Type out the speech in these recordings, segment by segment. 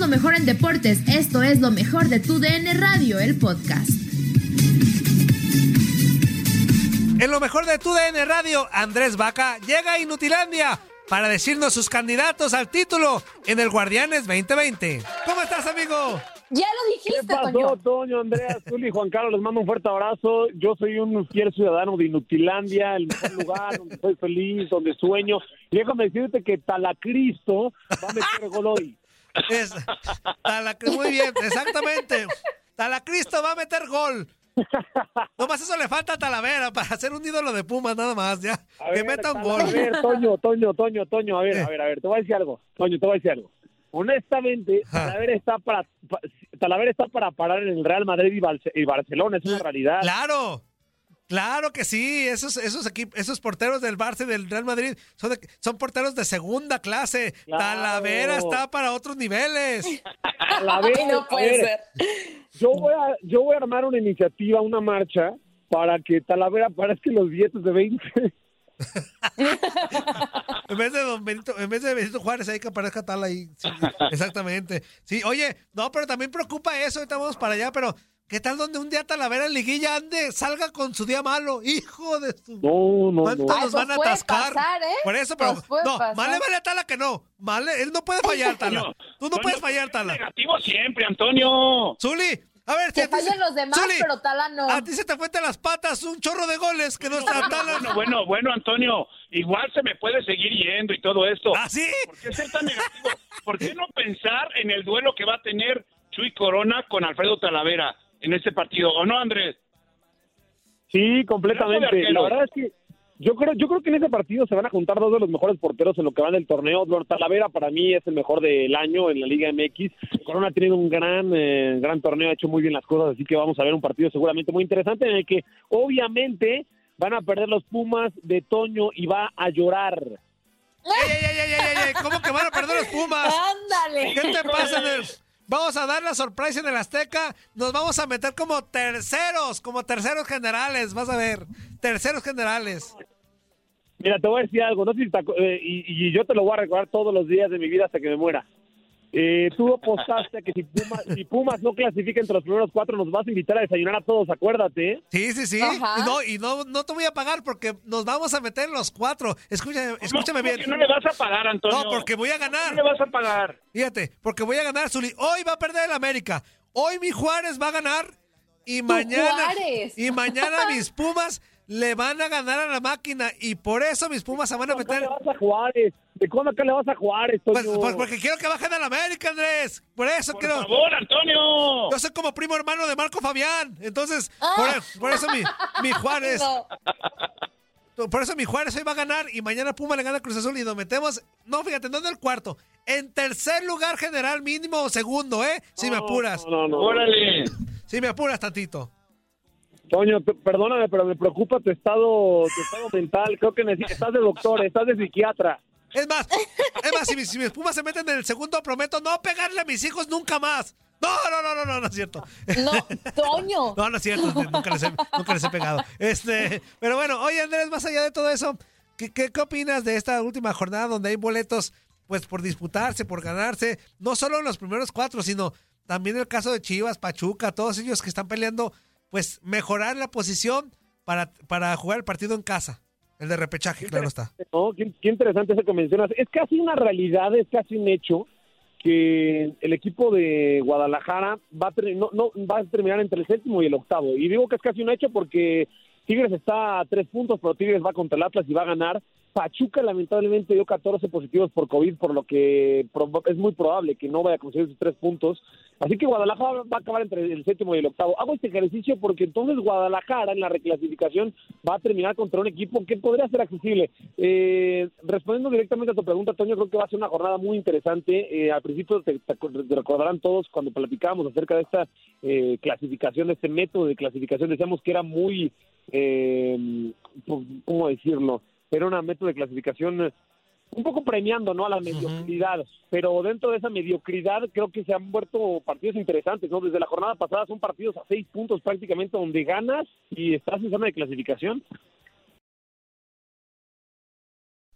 Lo mejor en deportes. Esto es lo mejor de tu DN Radio, el podcast. En lo mejor de tu DN Radio, Andrés Vaca llega a Inutilandia para decirnos sus candidatos al título en el Guardianes 2020. ¿Cómo estás, amigo? Ya lo dijiste, ¿Qué pasó, Toño. Toño, Andrea, Zuli y Juan Carlos? Les mando un fuerte abrazo. Yo soy un fiel ciudadano de Inutilandia, el mejor lugar donde estoy feliz, donde sueño. Y déjame decirte que Talacristo va a meter gol hoy. Es, Talac- muy bien, exactamente. Talacristo va a meter gol. Nomás eso le falta a Talavera para hacer un ídolo de Pumas, nada más, ya. A que ver, meta un gol. A ver, Toño, Toño, Toño, Toño, a ver, a ver, a ver, te voy a decir algo. Toño, te voy a decir algo. Honestamente, Talavera está para pa- Talavera está para parar en el Real Madrid y, Barce- y Barcelona, es una realidad. Claro, claro que sí. Esos, esos equipos, esos porteros del Barça y del Real Madrid son, de- son porteros de segunda clase. Claro. Talavera está para otros niveles. Talavera, no puede ver, ser. Yo voy a yo voy a armar una iniciativa, una marcha para que Talavera aparezca en los billetes de 20. En vez de Don Benito, en vez de Benito Juárez, hay que aparezca tal ahí. Sí, exactamente. Sí, oye, no, pero también preocupa eso, ahorita vamos para allá, pero ¿qué tal donde un día Talavera en liguilla ande, salga con su día malo? Hijo de su. No, no, ¿Cuánto no. Nos van a atascar? pasar, ¿eh? Por eso, pero no, pasar. más le vale a Tala que no. Más le- él no puede fallar, Tala. Tú no puedes fallar, Tala. Negativo siempre, Antonio. Zuli, a ver, si Que se- fallen los demás, Zuli, pero Tala no. A ti se te fue entre las patas un chorro de goles que no está Tala. Bueno, bueno, bueno, Antonio, igual se me puede seguir yendo y todo esto. ¿Ah, sí? ¿Por qué ser tan negativo? ¿Por qué no pensar en el duelo que va a tener Chuy Corona con Alfredo Talavera en este partido? ¿O no, Andrés? Sí, completamente. La verdad es que yo creo yo creo que en ese partido se van a juntar dos de los mejores porteros en lo que va del torneo. Talavera para mí es el mejor del año en la Liga MX. Corona ha tenido un gran eh, gran torneo, ha hecho muy bien las cosas, así que vamos a ver un partido seguramente muy interesante en el que obviamente van a perder los Pumas de Toño y va a llorar. ¡Ey, ey, ey, ey, ey, ey! ¿Cómo que van a perder los Pumas? Ándale. ¿Qué te pasa? Nel? Vamos a dar la sorpresa en el Azteca. Nos vamos a meter como terceros, como terceros generales. Vas a ver, terceros generales. Mira, te voy a decir algo, no si te eh, y yo te lo voy a recordar todos los días de mi vida hasta que me muera. Eh, tú apostaste a que si Pumas, si Pumas no clasifica entre los primeros cuatro, nos vas a invitar a desayunar a todos, acuérdate. ¿eh? Sí, sí, sí. Ajá. No, y no, no te voy a pagar porque nos vamos a meter los cuatro. Escúchame, escúchame ¿Cómo bien. no le vas a pagar, Antonio? No, porque voy a ganar. No le vas a pagar. Fíjate, porque voy a ganar, Zuli. Hoy va a perder el América. Hoy mi Juárez va a ganar. Y mañana. Juárez. Y mañana mis Pumas le van a ganar a la máquina. Y por eso mis Pumas se van a ¿Cómo le meter. vas a Juárez? ¿De cuándo acá le vas a jugar esto? Pues, pues porque quiero que bajen a la América, Andrés. Por eso Por quiero. favor, Antonio. Yo soy como primo hermano de Marco Fabián. Entonces, por, por eso mi, mi Juárez. Por eso mi Juárez hoy va a ganar y mañana Puma le gana a Cruz Azul y nos metemos. No, fíjate, no en el cuarto. En tercer lugar general mínimo o segundo, ¿eh? Si me apuras. No, no, no. Órale. Si me apuras tantito. Toño, perdóname, pero me preocupa tu estado, tu estado mental. Creo que necesitas, estás de doctor, estás de psiquiatra. Es más, es más, si mis, si mis Pumas se meten en el segundo, prometo no pegarle a mis hijos nunca más. No, no, no, no, no, no es cierto. No, Toño. No, no es cierto, nunca les he, nunca les he pegado. Este, pero bueno, oye Andrés, más allá de todo eso, ¿qué, qué, qué opinas de esta última jornada donde hay boletos pues por disputarse, por ganarse, no solo en los primeros cuatro, sino también el caso de Chivas, Pachuca, todos ellos que están peleando, pues mejorar la posición para, para jugar el partido en casa, el de repechaje, claro está. Qué, interesante eso que mencionas. Es casi una realidad, es casi un hecho que el equipo de Guadalajara va a, no, no, va a terminar entre el séptimo y el octavo. Y digo que es casi un hecho porque Tigres está a tres puntos, pero Tigres va contra el Atlas y va a ganar. Pachuca lamentablemente dio 14 positivos por COVID, por lo que es muy probable que no vaya a conseguir sus tres puntos. Así que Guadalajara va a acabar entre el séptimo y el octavo. Hago este ejercicio porque entonces Guadalajara en la reclasificación va a terminar contra un equipo que podría ser accesible. Eh, respondiendo directamente a tu pregunta, Toño, creo que va a ser una jornada muy interesante. Eh, al principio te, recordarán todos cuando platicábamos acerca de esta eh, clasificación, de este método de clasificación, decíamos que era muy, eh, ¿cómo decirlo? Era un método de clasificación eh, un poco premiando no a la mediocridad, pero dentro de esa mediocridad creo que se han vuelto partidos interesantes, ¿no? Desde la jornada pasada son partidos a seis puntos prácticamente donde ganas y estás en zona de clasificación.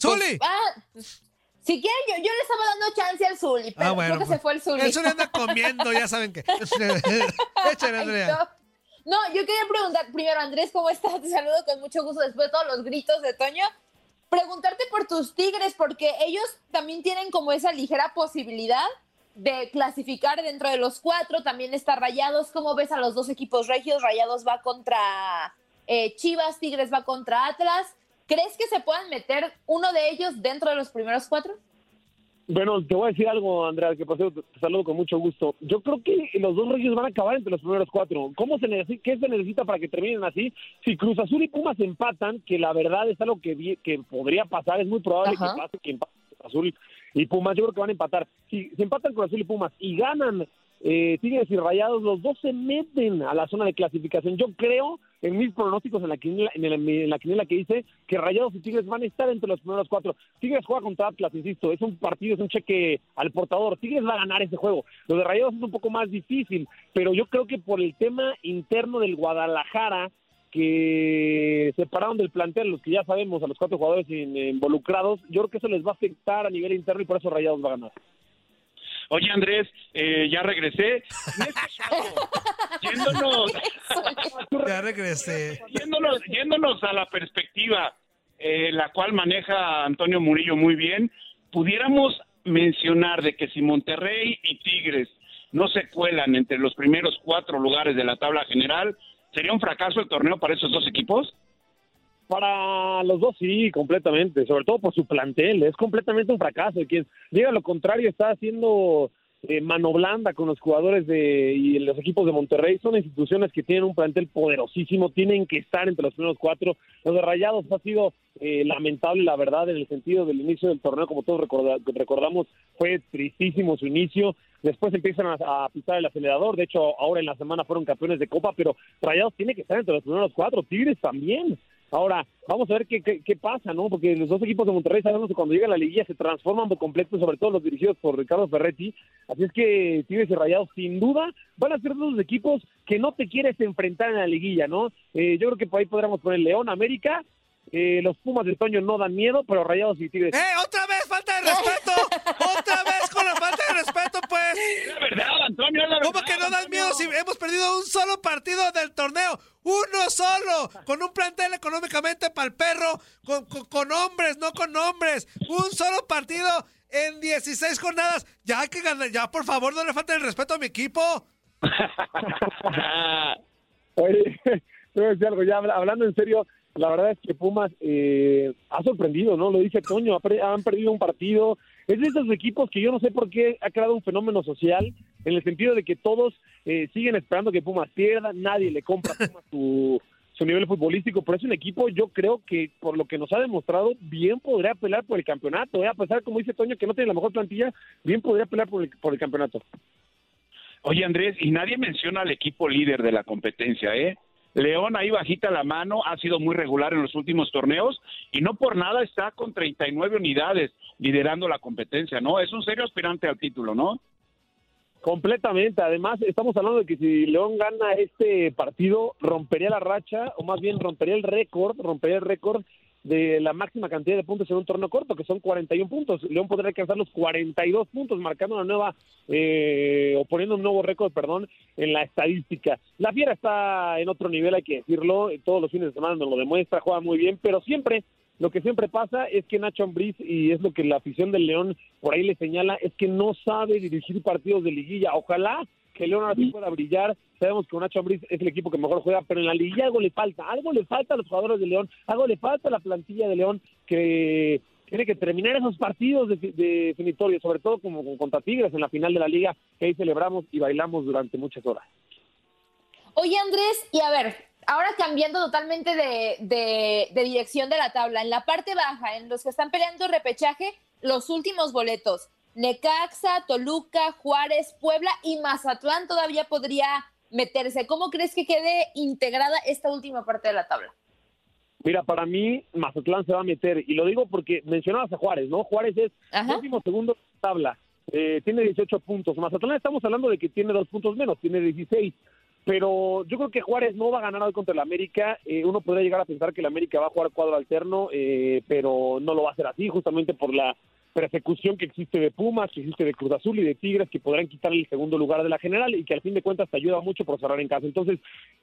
¡Zuli! Ah, pues, si quieren, yo, yo le estaba dando chance al Zuli, pero Ah, bueno, creo que pues, se fue el Zuli. El Zuli anda comiendo, ya saben que. Échale, Andrea. No, yo quería preguntar primero, Andrés, ¿cómo estás? Te saludo con mucho gusto después de todos los gritos de Toño. Preguntarte por tus Tigres, porque ellos también tienen como esa ligera posibilidad de clasificar dentro de los cuatro. También está Rayados. ¿Cómo ves a los dos equipos regios? Rayados va contra eh, Chivas, Tigres va contra Atlas. ¿Crees que se puedan meter uno de ellos dentro de los primeros cuatro? Bueno, te voy a decir algo, Andrea, que por cierto te saludo con mucho gusto. Yo creo que los dos reyes van a acabar entre los primeros cuatro. ¿Cómo se necesita, qué se necesita para que terminen así? Si Cruz Azul y Pumas empatan, que la verdad es algo que, que podría pasar, es muy probable Ajá. que pase que empate Cruz Azul y Pumas, yo creo que van a empatar. Si, si empatan Cruz Azul y Pumas y ganan eh, Tigres y Rayados, los dos se meten a la zona de clasificación. Yo creo, en mis pronósticos en la quiniela, en, el- en que hice, que Rayados y Tigres van a estar entre los primeros cuatro. Tigres juega contra Atlas, insisto, es un partido, es un cheque al portador. Tigres va a ganar ese juego. Lo de Rayados es un poco más difícil, pero yo creo que por el tema interno del Guadalajara, que separaron del plantel, los que ya sabemos, a los cuatro jugadores in- involucrados, yo creo que eso les va a afectar a nivel interno y por eso Rayados va a ganar. Oye, Andrés, eh, ya regresé. Yéndonos, regresé. yéndonos, yéndonos a la perspectiva, eh, la cual maneja Antonio Murillo muy bien, pudiéramos mencionar de que si Monterrey y Tigres no se cuelan entre los primeros cuatro lugares de la tabla general, ¿sería un fracaso el torneo para esos dos equipos? Para los dos sí, completamente, sobre todo por su plantel, es completamente un fracaso. Y quien diga lo contrario está haciendo eh, mano blanda con los jugadores de, y los equipos de Monterrey. Son instituciones que tienen un plantel poderosísimo, tienen que estar entre los primeros cuatro. Los de Rayados ha sido eh, lamentable, la verdad, en el sentido del inicio del torneo, como todos recorda- recordamos, fue tristísimo su inicio. Después empiezan a, a pisar el acelerador. De hecho, ahora en la semana fueron campeones de Copa, pero Rayados tiene que estar entre los primeros cuatro. Tigres también. Ahora, vamos a ver qué, qué, qué pasa, ¿no? Porque los dos equipos de Monterrey sabemos que cuando llega la liguilla se transforman por completo, sobre todo los dirigidos por Ricardo Ferretti. Así es que Tigres y Rayados, sin duda, van a ser dos equipos que no te quieres enfrentar en la liguilla, ¿no? Eh, yo creo que por ahí podríamos poner León, América Eh, los Pumas de Toño no dan miedo, pero Rayados y Tigres. ¡Eh, otra vez falta de respeto! Pues! Es la verdad, Antonio, la ¿Cómo verdad, que no dan Antonio. miedo si hemos perdido un solo partido del torneo? ¡Uno solo! Con un plantel económicamente para el perro, con, con, con hombres, no con hombres. Un solo partido en 16 jornadas. Ya hay que ganar, ya por favor, no le falten el respeto a mi equipo. Oye, te voy a decir algo, ya habla- hablando en serio, la verdad es que Pumas eh, ha sorprendido, ¿no? Lo dice Toño, han perdido un partido. Es de esos equipos que yo no sé por qué ha creado un fenómeno social, en el sentido de que todos eh, siguen esperando que Pumas pierda, nadie le compra su, su nivel futbolístico, pero es un equipo, yo creo que por lo que nos ha demostrado, bien podría pelear por el campeonato, ¿eh? a pesar, como dice Toño, que no tiene la mejor plantilla, bien podría pelear por el, por el campeonato. Oye, Andrés, y nadie menciona al equipo líder de la competencia, ¿eh? León ahí bajita la mano, ha sido muy regular en los últimos torneos y no por nada está con 39 unidades liderando la competencia, ¿no? Es un serio aspirante al título, ¿no? Completamente. Además, estamos hablando de que si León gana este partido, rompería la racha, o más bien rompería el récord, rompería el récord de la máxima cantidad de puntos en un torneo corto, que son 41 puntos. León podría alcanzar los 42 puntos, marcando una nueva, eh, o poniendo un nuevo récord, perdón, en la estadística. La Fiera está en otro nivel, hay que decirlo, todos los fines de semana nos lo demuestra, juega muy bien, pero siempre lo que siempre pasa es que Nacho Ambriz, y es lo que la afición del León por ahí le señala, es que no sabe dirigir partidos de liguilla. Ojalá que León ahora sí pueda brillar. Sabemos que Nacho Ambriz es el equipo que mejor juega, pero en la liguilla algo le falta. Algo le falta a los jugadores de León, algo le falta a la plantilla de León que tiene que terminar esos partidos de, de definitorios, sobre todo como con- contra Tigres en la final de la liga, que ahí celebramos y bailamos durante muchas horas. Oye, Andrés, y a ver, ahora cambiando totalmente de, de- de dirección de la tabla, en la parte baja, en los que están peleando repechaje, los últimos boletos, Necaxa, Toluca, Juárez, Puebla y Mazatlán todavía podría meterse. ¿Cómo crees que quede integrada esta última parte de la tabla? Mira, para mí Mazatlán se va a meter, y lo digo porque mencionabas a Juárez, ¿no? Juárez es Ajá. último segundo de la tabla, eh, tiene 18 puntos. Mazatlán estamos hablando de que tiene dos puntos menos, tiene 16. Pero yo creo que Juárez no va a ganar hoy contra el América. Eh, uno podría llegar a pensar que el América va a jugar cuadro alterno, eh, pero no lo va a hacer así, justamente por la persecución que existe de Pumas, que existe de Cruz Azul y de Tigres, que podrán quitarle el segundo lugar de la general y que al fin de cuentas te ayuda mucho por cerrar en casa. Entonces,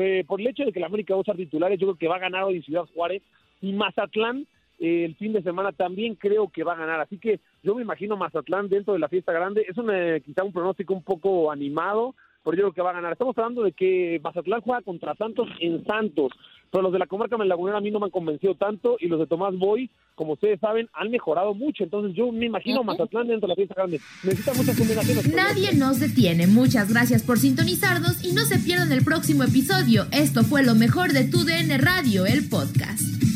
eh, por el hecho de que el América va a usar titulares, yo creo que va a ganar hoy Ciudad Juárez y Mazatlán. eh, el fin de semana también creo que va a ganar, así que yo me imagino Mazatlán dentro de la fiesta grande. Es un, quizá un pronóstico un poco animado, pero yo creo que va a ganar. Estamos hablando de que Mazatlán juega contra Santos en Santos, pero los de la comarca Lagunera a mí no me han convencido tanto y los de Tomás Boy, como ustedes saben, han mejorado mucho. Entonces yo me imagino Mazatlán dentro de la fiesta grande. Necesita muchas combinaciones. Nadie nos detiene. Muchas gracias por sintonizarnos y no se pierdan el próximo episodio. Esto fue lo mejor de tu DN Radio, el podcast.